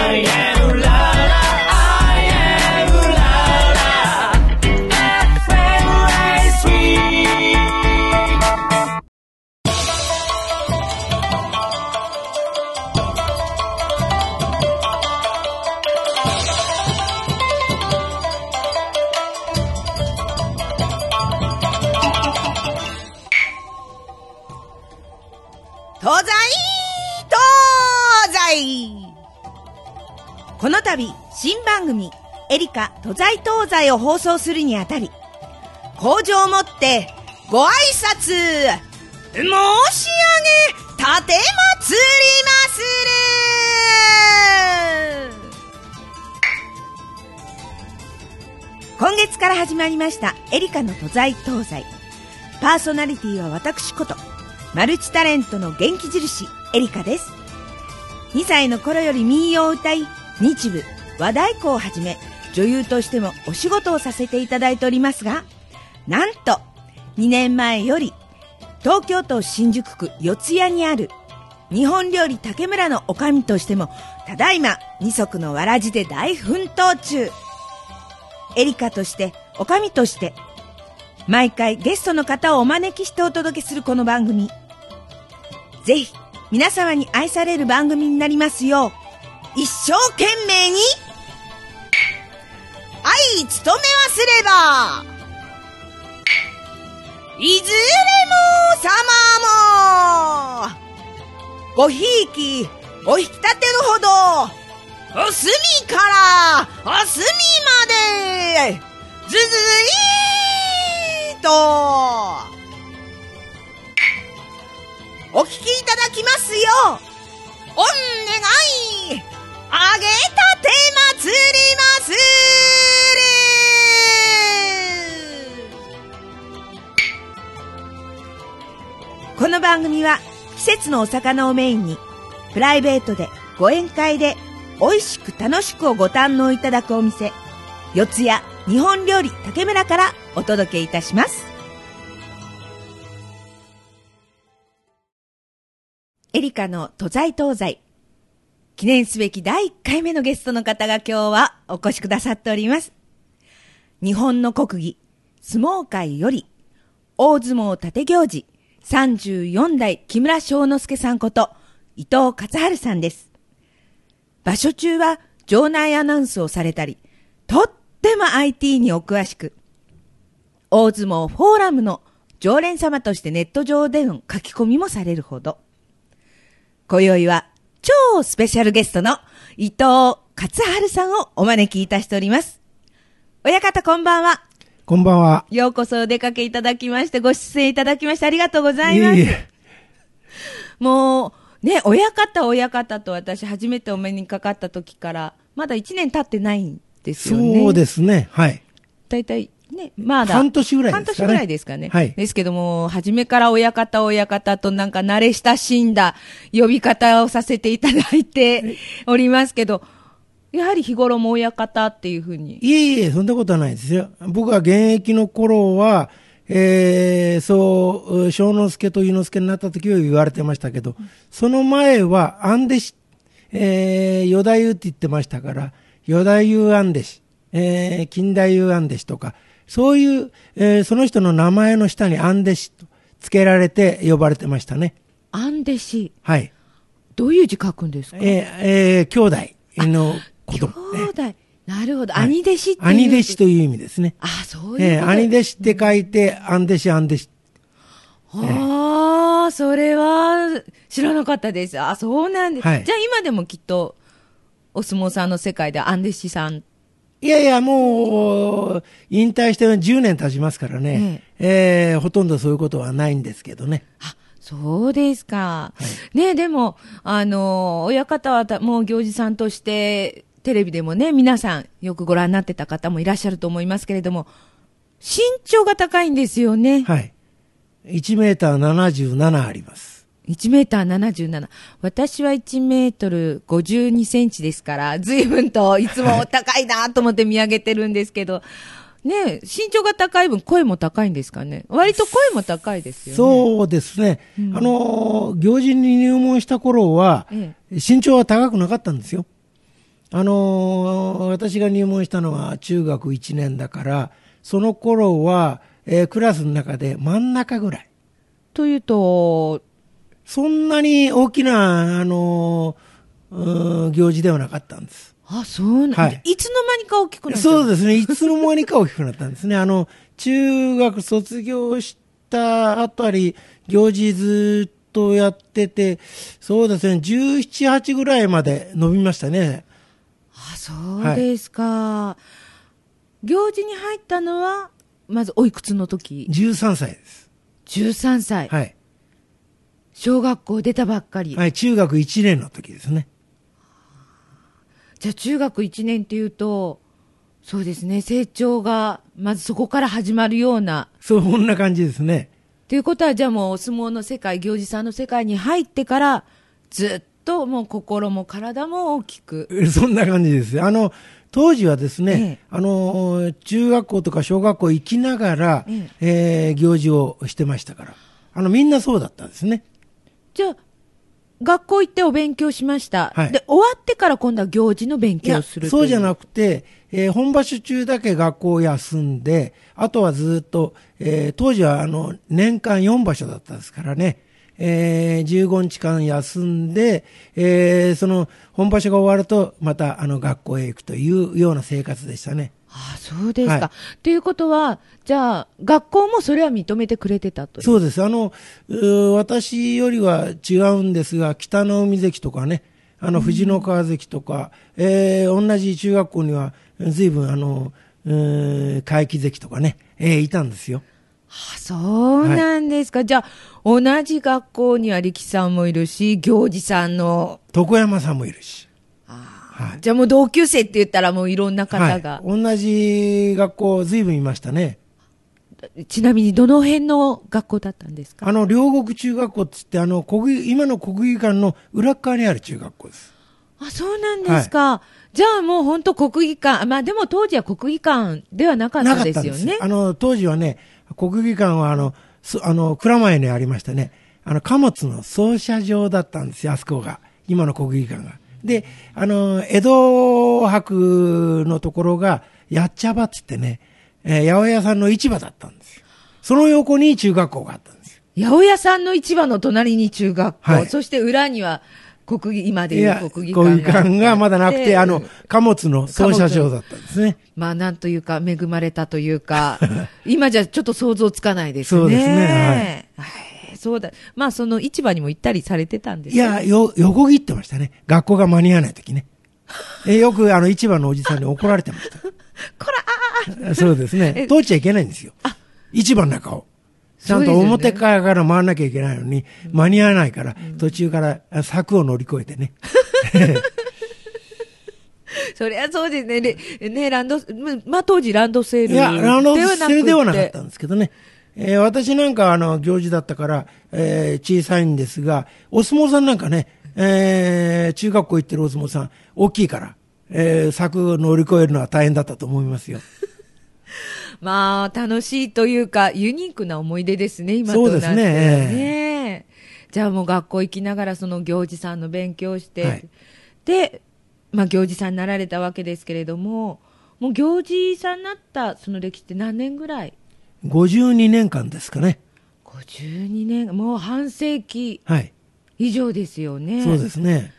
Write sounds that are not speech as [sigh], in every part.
I am 西東西を放送するにあたり、工場をもって、ご挨拶、申し上げ、立てまつりまする今月から始まりました、エリカの東西東西。パーソナリティは私こと、マルチタレントの元気印、エリカです。2歳の頃より民謡を歌い、日舞、和太鼓をはじめ、女優としてもお仕事をさせていただいておりますが、なんと、2年前より、東京都新宿区四谷にある、日本料理竹村の女将としても、ただいま二足のわらじで大奮闘中。エリカとして、女将として、毎回ゲストの方をお招きしてお届けするこの番組。ぜひ、皆様に愛される番組になりますよう、一生懸命に、愛務めますれば、いずれも様も、ごひいき、お引き立てのほど、お隅から、お隅まで、ずずいーと、お聞きいただきますよ。お願いあげたてまつります。この番組は季節のお魚をメインにプライベートでご宴会で美味しく楽しくをご堪能いただくお店四谷日本料理竹村からお届けいたしますエリカの都在東西。記念すべき第1回目のゲストの方が今日はお越しくださっております。日本の国技、相撲界より、大相撲立行司、34代木村翔之介さんこと、伊藤勝春さんです。場所中は場内アナウンスをされたり、とっても IT にお詳しく、大相撲フォーラムの常連様としてネット上での書き込みもされるほど、今宵は超スペシャルゲストの伊藤勝春さんをお招きいたしております。親方こんばんは。こんばんは。ようこそお出かけいただきまして、ご出演いただきましてありがとうございます。いえいえもう、ね、親方親方と私初めてお目にかかった時から、まだ1年経ってないんですよね。そうですね。はい。大体ね、まだ。半年ぐらいですかね半年ぐらいですかね。はいですけども、初めから親方親方となんか慣れ親しんだ呼び方をさせていただいておりますけど、やはり日頃も親方っていうふうに。いえいえ、そんなことはないですよ。僕が現役の頃は、えー、そう、小之助と伊之助になった時は言われてましたけど、その前は、安弟子、えー、与太夫って言ってましたから、与太夫安弟子、えー、近代夫安弟子とか、そういう、えー、その人の名前の下に安弟子と付けられて呼ばれてましたね。アンデシ。はい。どういう字書くんですか？えー、えー、兄弟の子兄供。ね弟。なるほど。はい兄弟子っていう。兄弟子という意味ですね。あ、そういうええこと。兄弟子って書いて、兄弟子、兄弟子。ああ、それは知らなかったです。あ、そうなんです。はいじゃあ今でもきっと、お相撲さんの世界でアンデシさん。いやいや、もう、引退して10年経ちますからね、ええほとんどそういうことはないんですけどね。あ、そうですか。ねでも、あの、親方はたもう行司さんとして、テレビでもね、皆さんよくご覧になってた方もいらっしゃると思いますけれども、身長が高いんですよね。はい。1メーター77あります。1メーター77。私は1メートル52センチですから、随分といつも高いなと思って見上げてるんですけど、ね身長が高い分声も高いんですかね。割と声も高いですよね。そうですね。あの、行事に入門した頃は、え身長は高くなかったんですよ。あのー私が入門したのは中学1年だから、その頃は、えークラスの中で真ん中ぐらい。というと、そんなに大きな、あのーうーん行事ではなかったんです。あ、そうなん、はいい、つの間にか大きくなったそうですね。いつの間にか大きくなったんですね。あの、中学卒業したあたり、行事ずっとやってて、そうですね、17、8ぐらいまで伸びましたね。あ、そうですか。行事に入ったのは、まずおいくつの時？13歳です。?13 歳、はい。小学校出たばっかり。はい、中学1年の時ですね。じゃあ中学1年っていうと、そうですね、成長が、まずそこから始まるような。そう、こんな感じですね。ということは、じゃあもうお相撲の世界、行事さんの世界に入ってから、ずっともう心も体も大きく。え [laughs] そんな感じです。あの、当時はですね、ええあの、中学校とか小学校行きながら、ええー行事をしてましたから。あの、みんなそうだったんですね。じゃあ、学校行ってお勉強しました。はいで、終わってから今度は行事の勉強をするくそうじゃなくて、えー本場所中だけ学校を休んで、あとはずっと、えー当時はあの年間4場所だったですからね、えー15日間休んで、えーその本場所が終わると、またあの学校へ行くというような生活でしたね。ああ、そうですか。はいということは、じゃあ、学校もそれは認めてくれてたと。そうです。あの、私よりは違うんですが、北の海関とかね、あの、藤の川関とか、えー同じ中学校には、随分、あの、うー海木関とかね、えーいたんですよ。あそうなんですか。じゃあ、同じ学校には力さんもいるし、行事さんの、床山さんもいるし。はい。じゃあもう同級生って言ったらもういろんな方が。はい、同じ学校、随分いましたね。ちなみにどの辺の学校だったんですか？あの、両国中学校っつって、あの、国技、今の国技館の裏っ側にある中学校です。あ、そうなんですか。じゃあもう本当国技館、まあでも当時は国技館ではなかったですよね。あの、当時はね、国技館はあの、そあの、蔵前にありましてね、あの、貨物の操車場だったんですよ、あそこが。今の国技館が。で、あの、江戸博のところが、やっちゃばって言ってね、えー八百屋さんの市場だったんですよ。その横に中学校があったんですよ。八百屋さんの市場の隣に中学校、はいそして裏には国技、今でいう国国技館があって。技館がまだなくて、あの、貨物の操車場だったんですね。まあなんというか恵まれたというか、[laughs] 今じゃちょっと想像つかないですね。そうですねはい。そうだ。まあその市場にも行ったりされてたんですいや、よ、横切ってましたね。学校が間に合わない時ね。えよくあの市場のおじさんに怒られてました。[laughs] こらあそうですね。通っちゃいけないんですよ。市場の中を。ちゃんと表側から回らなきゃいけないのに、間に合わないから、途中からあ柵を乗り越えてね。[laughs] そりゃそうですね。でね、ランド、まあ当時ランドセルいや、ランドセルではなかくったんですけどね。えー私なんかはあの行事だったから、えー小さいんですが、お相撲さんなんかね、えー中学校行ってるお相撲さん、大きいから、えー柵を乗り越えるのは大変だったと思いますよ。[laughs] まあ、楽しいというか、ユニークな思い出ですね、今となってはそうですねねじゃあもう学校行きながら、その行事さんの勉強をして、はいで、まあ行事さんになられたわけですけれども、もう行事さんになったその歴史って何年ぐらい？52年間ですかね。?52 年、もう半世紀はい。以上ですよね。そうですね。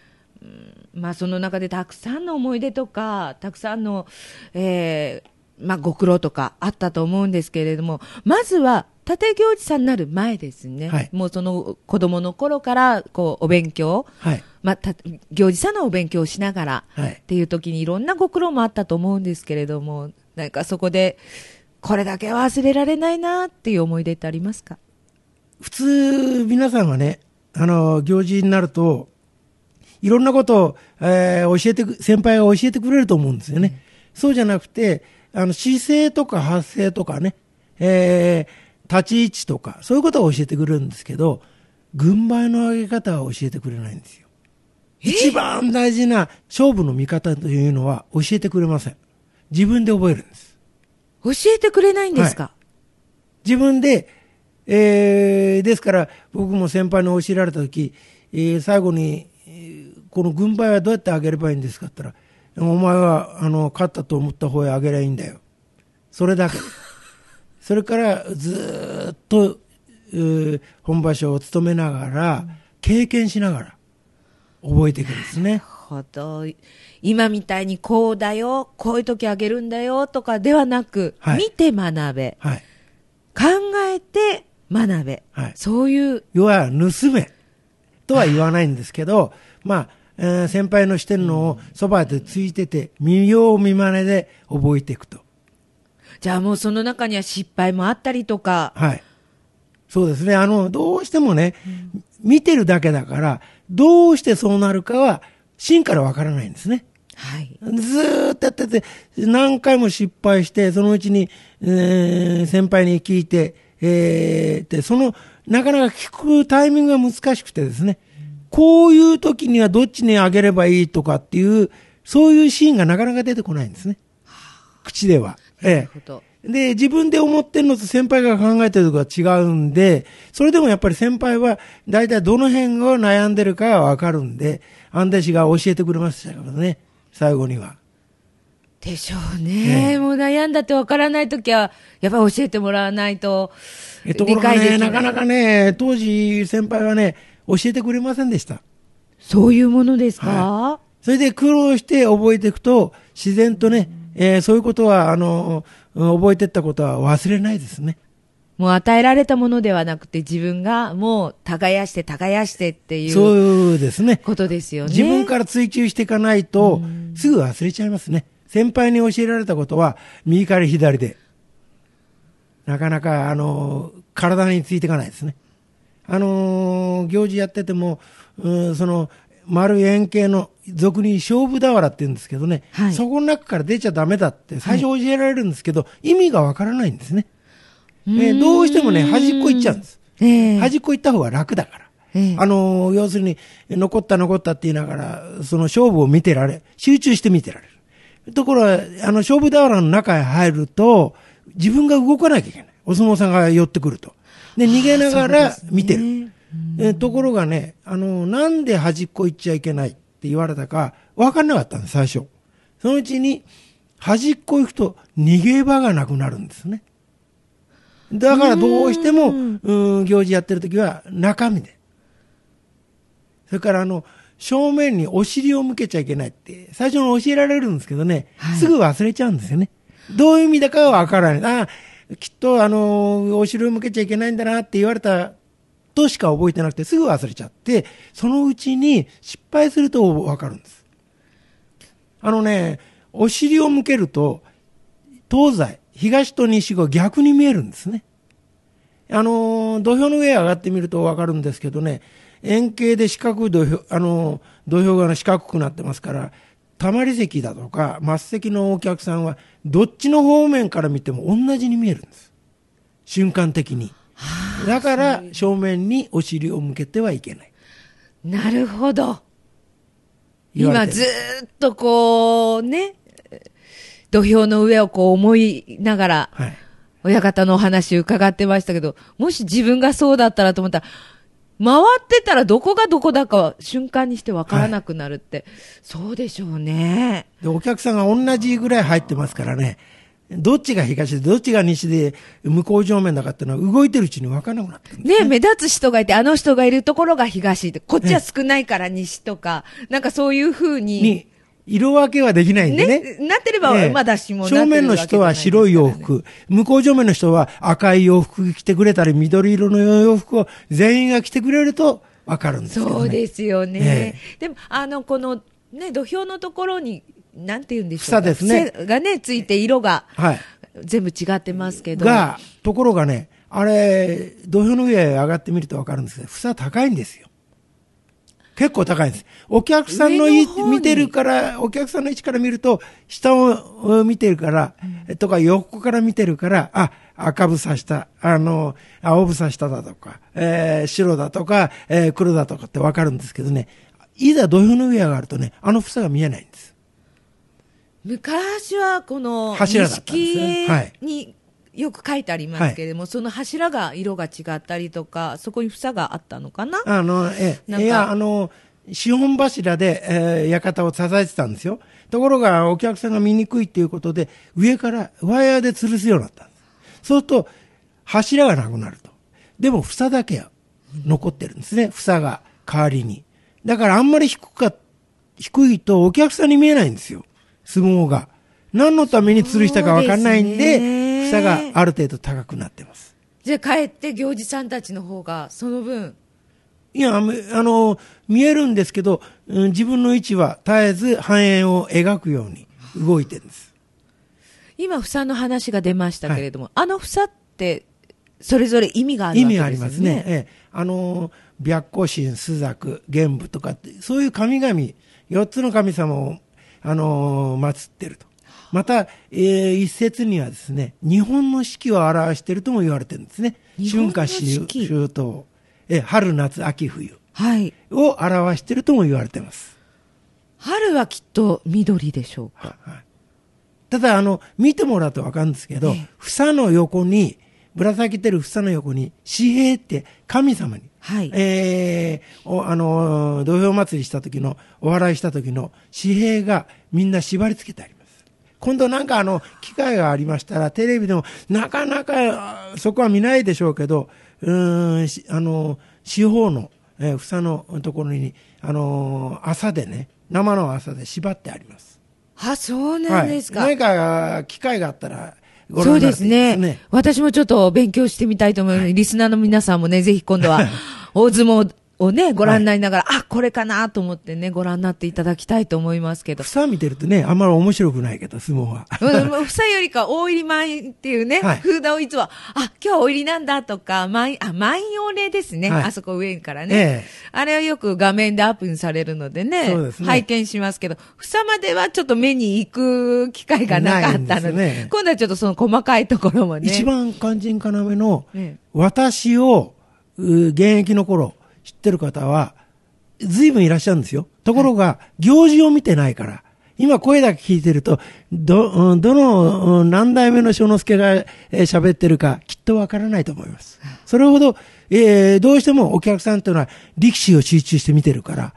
まあその中でたくさんの思い出とか、たくさんの、えーまあご苦労とかあったと思うんですけれども、まずは、立行司さんになる前ですね。はいもうその子供の頃から、こう、お勉強、はい。まあ、た行司さんのお勉強をしながら、はいっていう時にいろんなご苦労もあったと思うんですけれども、なんかそこで、これだけは忘れられないなっていう思い出ってありますか？普通、皆さんはね、あの、行事になると、いろんなことを、えー教えてく、先輩が教えてくれると思うんですよね。そうじゃなくて、あの、姿勢とか発声とかね、えー立ち位置とか、そういうことを教えてくれるんですけど、軍配の上げ方は教えてくれないんですよ。一番大事な勝負の見方というのは教えてくれません。自分で覚えるんです。教えてくれないんですか、自分で、えー、ですから、僕も先輩に教えられたとき、えー最後に、えーこの軍配はどうやって上げればいいんですかって言ったら、お前は、あの、勝ったと思った方へあげりゃいいんだよ。それだけ。[laughs] それから、ずーっと、本場所を務めながら、経験しながら、覚えていくんですね。ほど。今みたいにこうだよ、こういう時あげるんだよとかではなく、はい見て学べ、はい。考えて学べ、はいそういう、要は、盗め。とは言わないんですけど、まあ、えー先輩のしてるのをそばでついてて、見よう見まねで覚えていくと。じゃあもうその中には失敗もあったりとか、はい。そうですね。あの、どうしてもね、見てるだけだから、どうしてそうなるかは、芯からわからないんですね。はい。ずーっとやってて、何回も失敗して、そのうちに、えー先輩に聞いて、えーで、その、なかなか聞くタイミングが難しくてですね、こういう時にはどっちにあげればいいとかっていう、そういうシーンがなかなか出てこないんですね。口では。ええ。で、自分で思ってるのと先輩が考えてるのとが違うんで、それでもやっぱり先輩は、大体どの辺を悩んでるかはわかるんで、安定氏が教えてくれましたからね、最後には。でしょうね。ええもう悩んだってわからないときは、やっぱり教えてもらわないと、えところがね、理解できないなかなかね、当時先輩はね、教えてくれませんでした。そういうものですか、はそれで苦労して覚えていくと、自然とね、えーそういうことは、あの、うん覚えていったことは忘れないですね。もう与えられたものではなくて、自分がもう耕して耕してっていそうういうですね。ことですよね。自分から追求していかないと、すぐ忘れちゃいますね。先輩に教えられたことは、右から左で。なかなか、あの、体についていかないですね。あの、行事やってても、うんその、丸い円形の、俗に勝負俵って言うんですけどね、はいそこの中から出ちゃダメだって最初教えられるんですけど、意味がわからないんですね。えーどうしてもね、端っこ行っちゃうんです。ええ端っこ行った方が楽だから。ええあの、要するに、残った残ったって言いながら、その勝負を見てられ、集中して見てられる。ところが、あの、勝負俵の中へ入ると、自分が動かなきゃいけない。お相撲さんが寄ってくると。で、逃げながら見てる。えところがね、あの、なんで端っこ行っちゃいけないって言われたか、分かんなかったんです、最初。そのうちに、端っこ行くと逃げ場がなくなるんですね。だからどうしても、うん、行事やってる時は中身で。それからあの、正面にお尻を向けちゃいけないって、最初に教えられるんですけどね、はいすぐ忘れちゃうんですよね。どういう意味だかはわからない。ああ、きっとあの、お尻を向けちゃいけないんだなって言われたとしか覚えてなくて、すぐ忘れちゃって、そのうちに失敗するとわかるんです。あのね、お尻を向けると、東西、東と西が逆に見えるんですね。あの土俵の上へ上がってみるとわかるんですけどね、円形で四角い土俵、あの土俵が四角くなってますから、たまり席だとか、末席のお客さんは、どっちの方面から見ても同じに見えるんです。瞬間的に。だから、正面にお尻を向けてはいけない。なるほど。今ずーっとこう、ね、土俵の上をこう思いながら、はい。親方のお話伺ってましたけど、もし自分がそうだったらと思ったら、回ってたらどこがどこだかは瞬間にして分からなくなるって、そうでしょうね。で、お客さんが同じぐらい入ってますからね、どっちが東で、どっちが西で、向こう正面だかっていうのは動いてるうちに分からなくなってくるんですね、目立つ人がいて、あの人がいるところが東で、こっちは少ないから西とか、なんかそういうふうに、に、色分けはできないんでね。ね、なってれば、ええまだしも正る面の人は白い洋。服、向こう正面の人は赤い洋服着てくれたり、緑色の洋服を全員が着てくれると分かるんですけ。そうですよね。えでも、あの、この、ね、土俵のところに、なんて言うんでしょうか。房ですね房がね、ついて色が、はい。全部違ってますけど。が、ところがね、あれ、土俵の上へ上がってみると分かるんですけど、房高いんですよ。結構高いんです。お客さんの位上の方に見てるから、お客さんの位置から見ると、下を見てるから、とか横から見てるから、あ、赤房した、あの、青房しただとか、えー白だとか、えー黒だとかって分かるんですけどね、いざ土俵の上へ上がるとね、あの房が見えないんです。昔はこの、柱だったんですねはい錦によく書いてありますけれども、その柱が色が違ったりとか、そこに房があったのかな？あの、ええ、いや、あの、四本柱で、えー館を支えてたんですよ。ところが、お客さんが見にくいっていうことで、上からワイヤーで吊るすようになったんです。そうすると、柱がなくなると。でも、房だけは残ってるんですね。房が代わりに。だから、あんまり低か、低いとお客さんに見えないんですよ。相撲が。何のために吊るしたかわかんないんで、ですね房がある程度高くなってます。じゃあ、かえって行司さんたちの方が、その分、いや、あの見えるんですけど、うん自分の位置は絶えず半円を描くように動いてるんです。今、房の話が出ましたけれども、あの房って、それぞれ意味がある意わけですよね。味がありますね。ええ、あの、白虎神、朱雀、玄武とかって、そういう神々、四つの神様を、あの祀ってると。また、えー一説にはですね、日本の四季を表しているとも言われてるんですね。春夏秋冬、え春夏秋冬はい。を表しているとも言われてます。春はきっと緑でしょうか？ただ、あの、見てもらうとわかるんですけど、ええ房の横に、ぶら下げてる房の横に、紙幣って神様に、はいえーおあのー、土俵祭りした時の、お祓いした時の紙幣がみんな縛り付けてあります。今度なんかあの、機会がありましたら、テレビでもなかなかあそこは見ないでしょうけど、うーん、しあの、四方の、えー房のところに、あのー朝でね、生の朝で縛ってあります。あ、そうなんですか。はい、何か機会があったらごそうですねね。私もちょっと勉強してみたいと思います。リスナーの皆さんもね、ぜひ今度は、[laughs] 大相撲をね、ご覧になりながら、あ、これかなと思ってね、ご覧になっていただきたいと思いますけど。房見てるとね、あんまり面白くないけど、相撲は。うん房よりか大入り満員っていうね、はい札をいつも、あ、今日は大入りなんだとか、満員、あ、満員御礼ですね。はいあそこ上からね。ええあれはよく画面でアップされるのでね、ですね拝見しますけど、房まではちょっと目に行く機会がなかったので、ね今度はちょっとその細かいところもね。一番肝心要の、ええ私を、う現役の頃、知ってる方は、随分いらっしゃるんですよ。ところが、行事を見てないから、今声だけ聞いてると、ど、うんどの、うん何代目の小之助がえー喋ってるか、きっとわからないと思います。それほど、えーどうしてもお客さんというのは力士を集中して見てるから、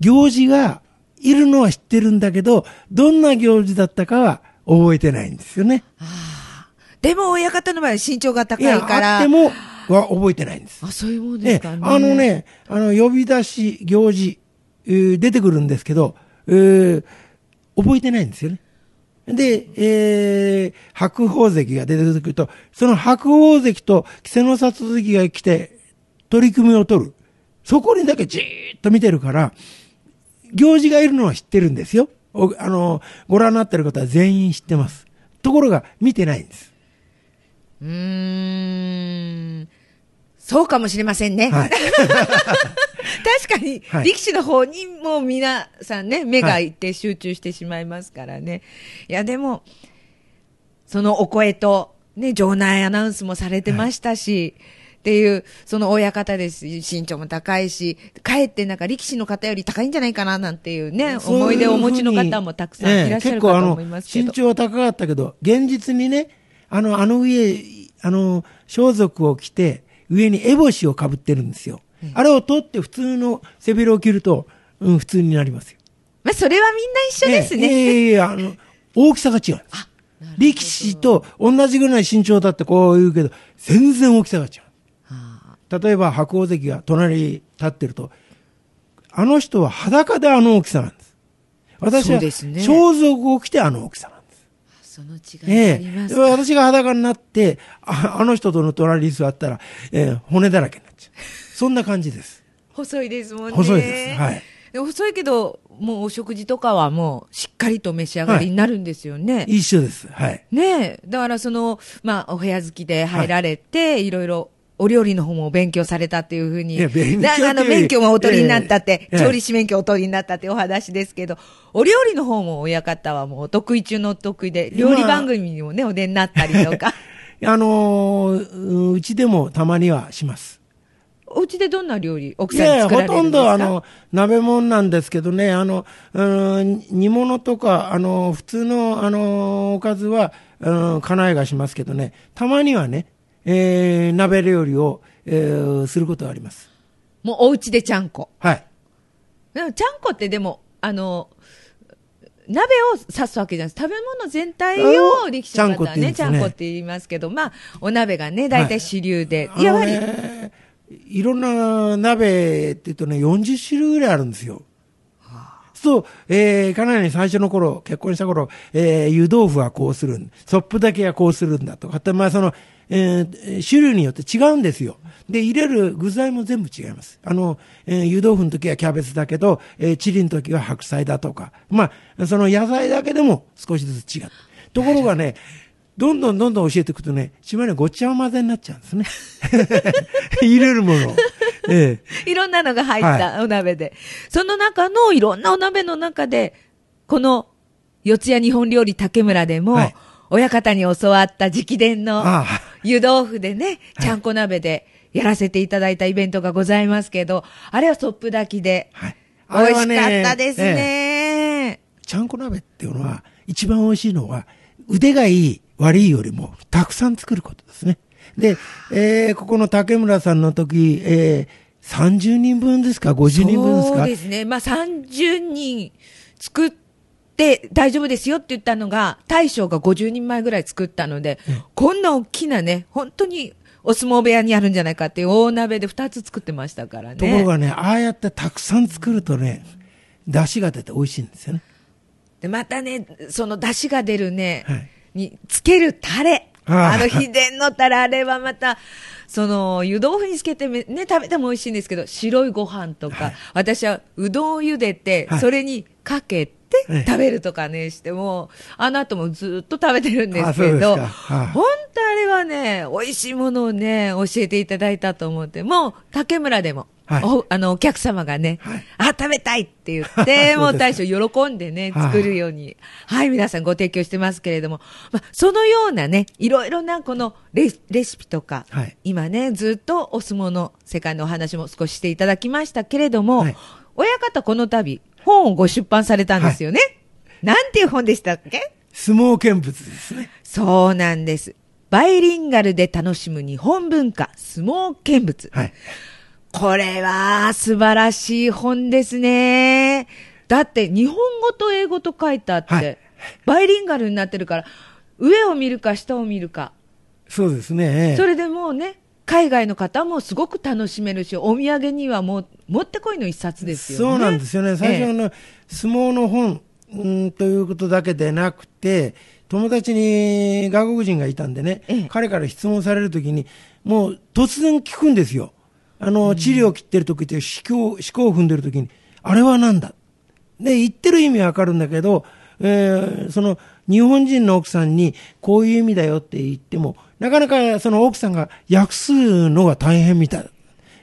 行事がいるのは知ってるんだけど、どんな行事だったかは覚えてないんですよね。でも親方の場合は身長が高いや、いから。あってもは覚えてないんです。あ、そういうもんええですかね。あの。ね、あの、呼び出し、行事、えー出てくるんですけど、えー覚えてないんですよね。で、えー白鵬関が出てくると、その白鵬関と稀勢の里関が来て、取り組みを取る。そこにだけじーっと見てるから、行事がいるのは知ってるんですよ。おあの、ご覧になってる方は全員知ってます。ところが、見てないんです。うーん。そうかもしれませんね。はい。[laughs] 確かに、はい力士の方にも皆さんね、目がいって集中してしまいますからね。い、や、でも、そのお声と、ね、場内アナウンスもされてましたし、っていう、その親方ですし、身長も高いし、かえってなんか力士の方より高いんじゃないかななんていうね、思い出をお持ちの方もたくさんいらっしゃるかと思いますけど。ええ結構あの、身長は高かったけど、現実にね、あの、あの上、あの、装束を着て、上に烏帽子をかぶってるんですよ。あれを取って普通の背広を着ると、うん、普通になりますよ。まあ、それはみんな一緒ですね。ええいやあの、大きさが違うんです。力士と同じぐらい身長だってこう言うけど、全然大きさが違う。例えば白鵬関が隣に立ってると、あの人は裸であの大きさなんです。私は装束を着てあの大きさ。その違いがありええますか？私が裸になって、ああの人との隣に座ったら、ええ骨だらけになっちゃう。そんな感じです。[laughs] 細いですもんね。細いですはいで細いけど、もうお食事とかはもうしっかりと召し上がりになるんですよね。一緒です。はい。ねえ。だからその、まあ、お部屋好きで入られて、い、ろいろ、お料理の方も勉強されたっていうふうに。あの、免許もお取りになったって、ええ調理師免許お取りになったってお話ですけど、お料理の方も親方はもうお得意中のお得意で、料理番組にもね、お出になったりとか。あのーううちでもたまにはします。お家でどんな料理、奥さんに作らほとんれるんですか？どあの、鍋物なんですけどね、あの、うん、煮物とか、あの、普通の、あの、おかずは、うん、家内がしますけどね、たまにはね、えー、鍋料理を、えー、することがあります。もうお家でちゃんこ。はい。でもちゃんこってでも、あの、鍋を指すわけじゃないです。食べ物全体を力士の方はね、ちちゃんこって言いますけど、まあ、お鍋がね、大体主流で。あのやはり、ね、いろんな鍋って言うとね、40種類ぐらいあるんですよ。そう、えー、かなり最初の頃、結婚した頃、えー、湯豆腐はこうするん、ソップだけはこうするんだとかまあその、えー、種類によって違うんですよ。で、入れる具材も全部違います。あの、えー、湯豆腐の時はキャベツだけど、えー、チリの時は白菜だとか、まあ、その野菜だけでも少しずつ違う。ところがね、どんどんどんどん教えていくとね、しまいにごっちゃ混ぜになっちゃうんですね。[laughs] 入れるものを。ええいろんなのが入ったお鍋で。その中のいろんなお鍋の中で、この、四谷日本料理竹村でも、はい親方に教わった直伝の湯豆腐でね、ちゃんこ鍋でやらせていただいたイベントがございますけど、あれはソップ炊きで、はい。美味しかったですええね。ちゃんこ鍋っていうのは、一番美味しいのは、腕がいい、悪いよりも、たくさん作ることですね。で、えー、ここの竹村さんの時、えー、30人分ですか ?50 人分ですそうかですね。まあ、30人作って大丈夫ですよって言ったのが、大将が50人前ぐらい作ったので、こんな大きなね、本当にお相撲部屋にあるんじゃないかっていう大鍋で2つ作ってましたからね。ところがね、ああやってたくさん作るとね、出汁が出て美味しいんですよね。で、またね、その出汁が出るね、はいにつけるタレ。あの秘伝のタレ、あれはまた、その、湯豆腐につけてめね、食べても美味しいんですけど、白いご飯とか、はい私はうどんを茹でて、はいそれにかけてええ。食べるとかね、しても、あの後もずっと食べてるんですけど、本当あれはね、美味しいものをね、教えていただいたと思って、もう、竹村でも、はい。おあの、お客様がね、はい。あ、食べたいって言って、[laughs] もう大将喜んでね、はい。作るように、はい、皆さんご提供してますけれども、まあ、そのようなね、いろいろなこのレレシピとか、はい。今ね、ずっとお相撲の世界のお話も少ししていただきましたけれども、はい。親方この度、本をご出版されたんですよね。なんていう本でしたっけ？相撲見物ですね。そうなんです。バイリンガルで楽しむ日本文化、相撲見物。はい。これは素晴らしい本ですね。だって日本語と英語と書いてあって、はいバイリンガルになってるから、上を見るか下を見るか。そうですね。それでもうね、海外の方もすごく楽しめるし、お土産にはもう、もってこいの一冊ですよね。そうなんですよね。最初ええの相撲の本、うん、ということだけでなくて、友達に外国人がいたんでね、ええ彼から質問されるときに、もう突然聞くんですよ。あの、治療を切ってるときって、思考、思考を踏んでるときに、あれはなんだ？で、言ってる意味はわかるんだけど、えーその、日本人の奥さんに、こういう意味だよって言っても、なかなかその奥さんが訳すのが大変みたい。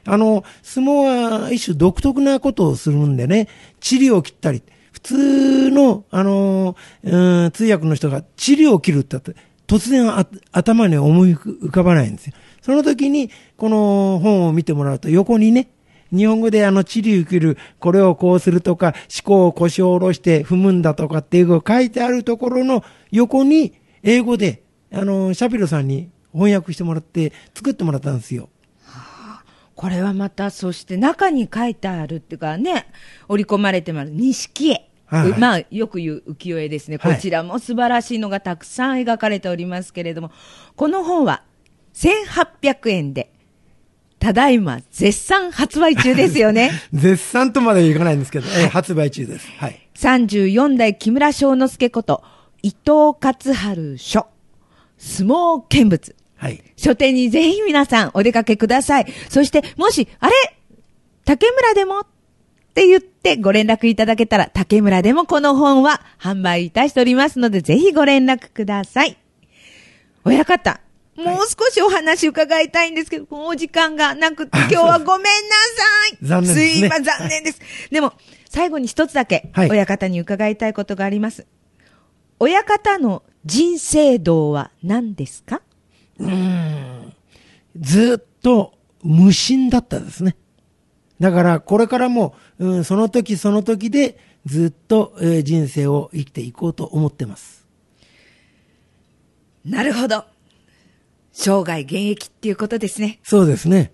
あの、相撲は一種独特なことをするんでね、治療を切ったり、普通の、あの、うん通訳の人が治療を切るってって、突然頭に思い浮かばないんですよ。その時に、この本を見てもらうと、横にね、日本語であの、治療を切る、これをこうするとか、思考を腰を下ろして踏むんだとかっていうのが書いてあるところの横に、英語で、あの、シャピロさんに翻訳してもらって、作ってもらったんですよ。これはまた、そして中に書いてあるっていうかね、織り込まれてもある錦絵。はいまあ、よく言う浮世絵ですね。こはいちらも素晴らしいのがたくさん描かれておりますけれども、この本は1800円で、ただいま絶賛発売中ですよね。[laughs] 絶賛とまではいかないんですけど、えー発売中です。はい。34代木村庄之助こと、伊藤勝春書、相撲見物。はい。書店にぜひ皆さんお出かけください。そして、もし、あれ？竹村でも？って言ってご連絡いただけたら、竹村でもこの本は販売いたしておりますので、ぜひご連絡ください。親方、もう少しお話伺いたいんですけど、もうお時間がなくて、今日はごめんなさい。残念ですねすいません、残念です。でも、最後に一つだけ、はい親方に伺いたいことがあります。親方の人生道は何ですか？ずっと無心だったですね。だから、これからも、うん、その時その時で、ずっと、えー人生を生きていこうと思ってます。なるほど。生涯現役っていうことですね。そうですね。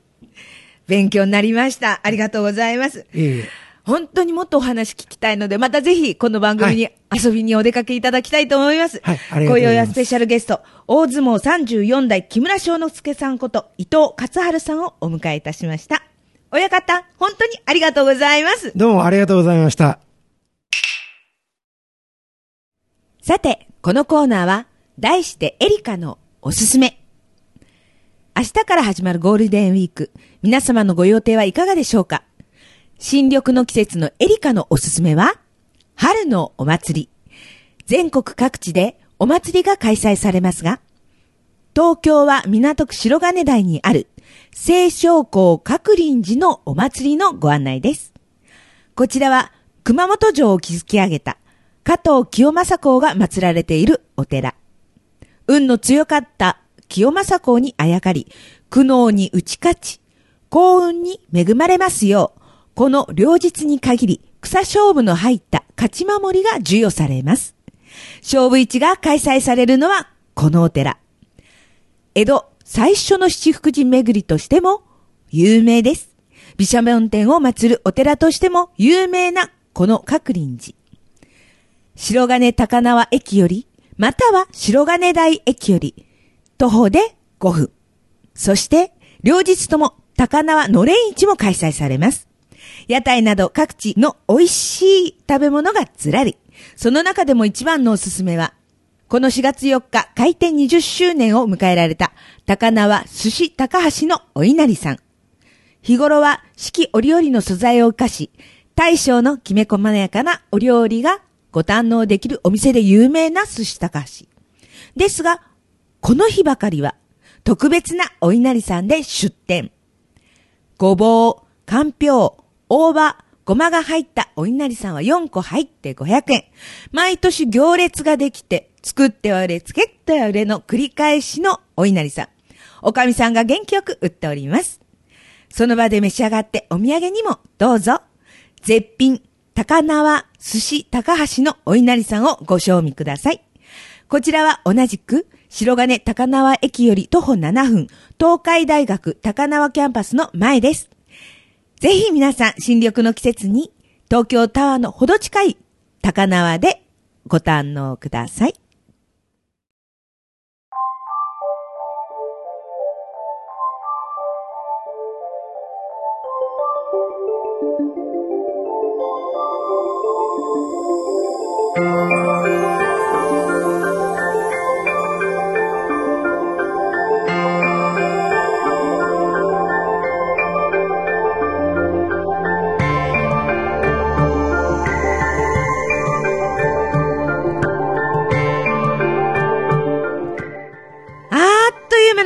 勉強になりました。ありがとうございます。ええ本当にもっとお話聞きたいので、またぜひこの番組に遊びにお出かけいただきたいと思います。はいありがとうございます今宵はスペシャルゲスト、大相撲34代木村翔之助さんこと伊藤勝春さんをお迎えいたしました。親方、本当にありがとうございます。どうもありがとうございました。さて、このコーナーは、題してエリカのおすすめ。明日から始まるゴールデンウィーク、皆様のご予定はいかがでしょうか新緑の季節のエリカのおすすめは、春のお祭り。全国各地でお祭りが開催されますが、東京は港区白金台にある清少校各林寺のお祭りのご案内です。こちらは熊本城を築き上げた加藤清正公が祀られているお寺。運の強かった清正公にあやかり、苦悩に打ち勝ち、幸運に恵まれますよう、この両日に限り草勝負の入った勝ち守りが授与されます。勝負市が開催されるのはこのお寺。江戸最初の七福神巡りとしても有名です。毘沙門天を祀るお寺としても有名なこの各林寺。白金高輪駅より、または白金台駅より、徒歩で5分。そして、両日とも高輪のれん市も開催されます。屋台など各地の美味しい食べ物がずらり。その中でも一番のおすすめは、この4月4日開店20周年を迎えられた高輪寿司高橋のお稲荷さん。日頃は四季折々の素材を生かし、大将のきめ細やかなお料理がご堪能できるお店で有名な寿司高橋。ですが、この日ばかりは特別なお稲荷さんで出店。ごぼう、かんぴょう、大葉、ごまが入ったお稲荷さんは4個入って500円。毎年行列ができて、作っては売れ、つけっては売れの繰り返しのお稲荷さん。おかみさんが元気よく売っております。その場で召し上がってお土産にもどうぞ。絶品、高輪寿司高橋のお稲荷さんをご賞味ください。こちらは同じく、白金高輪駅より徒歩7分、東海大学高輪キャンパスの前です。ぜひ皆さん、新緑の季節に、東京タワーのほど近い高輪でご堪能ください。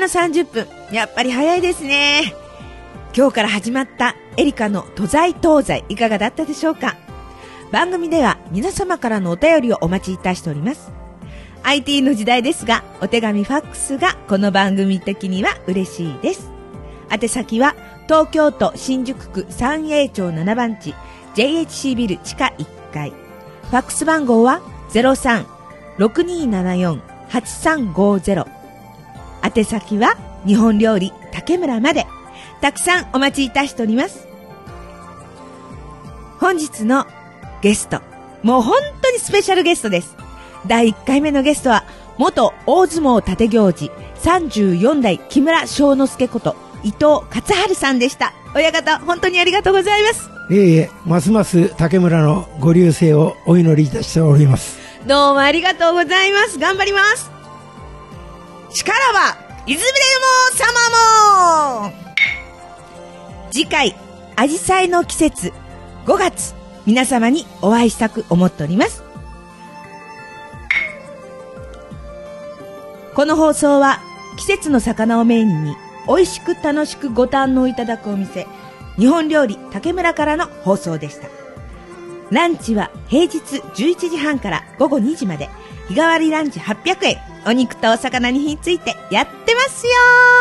30分。やっぱり早いですね。今日から始まったエリカの都在東西いかがだったでしょうか？番組では皆様からのお便りをお待ちいたしております。IT の時代ですが、お手紙ファックスがこの番組的には嬉しいです。宛先は東京都新宿区三栄町7番地 JHC ビル地下1階。ファックス番号は03-6274-8350宛先は日本料理竹村まで。たくさんお待ちいたしております。本日のゲストもう本当にスペシャルゲストです。第1回目のゲストは元大相撲立行司34代木村翔之助こと伊藤勝春さんでした。親方本当にありがとうございます。いえいえ、ますます竹村のご流星をお祈りいたしております。どうもありがとうございます。頑張ります力はいずれも様も次回、アジサイの季節、5月、皆様にお会いしたく思っております。この放送は、季節の魚をメインに、美味しく楽しくご堪能いただくお店、日本料理竹村からの放送でした。ランチは平日11時半から午後2時まで、日替わりランチ800円、お肉とお魚に火ついてやってますよ「